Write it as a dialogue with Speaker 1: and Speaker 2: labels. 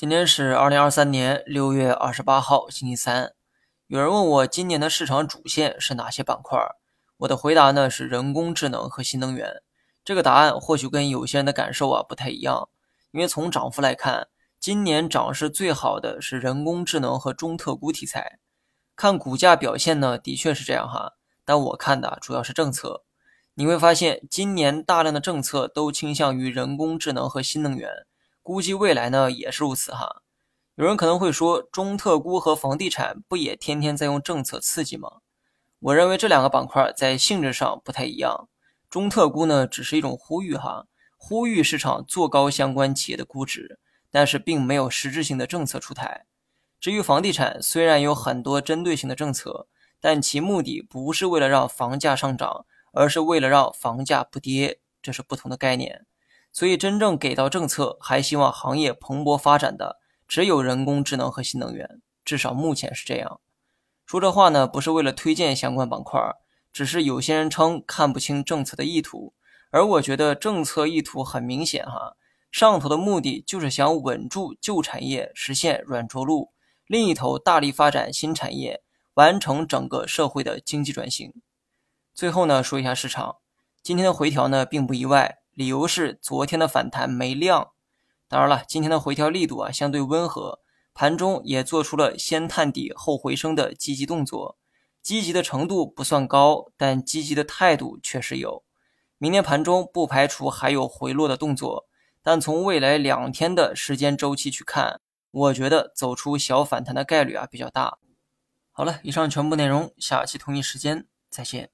Speaker 1: 今天是二零二三年六月二十八号，星期三。有人问我今年的市场主线是哪些板块？我的回答呢是人工智能和新能源。这个答案或许跟有些人的感受啊不太一样，因为从涨幅来看，今年涨势最好的是人工智能和中特估题材。看股价表现呢，的确是这样哈。但我看的主要是政策。你会发现，今年大量的政策都倾向于人工智能和新能源。估计未来呢也是如此哈。有人可能会说，中特估和房地产不也天天在用政策刺激吗？我认为这两个板块在性质上不太一样。中特估呢只是一种呼吁哈，呼吁市场做高相关企业的估值，但是并没有实质性的政策出台。至于房地产，虽然有很多针对性的政策，但其目的不是为了让房价上涨，而是为了让房价不跌，这是不同的概念。所以，真正给到政策，还希望行业蓬勃发展的，只有人工智能和新能源。至少目前是这样。说这话呢，不是为了推荐相关板块，只是有些人称看不清政策的意图，而我觉得政策意图很明显哈。上头的目的就是想稳住旧产业，实现软着陆；另一头大力发展新产业，完成整个社会的经济转型。最后呢，说一下市场，今天的回调呢，并不意外。理由是昨天的反弹没量，当然了，今天的回调力度啊相对温和，盘中也做出了先探底后回升的积极动作，积极的程度不算高，但积极的态度确实有。明天盘中不排除还有回落的动作，但从未来两天的时间周期去看，我觉得走出小反弹的概率啊比较大。好了，以上全部内容，下期同一时间再见。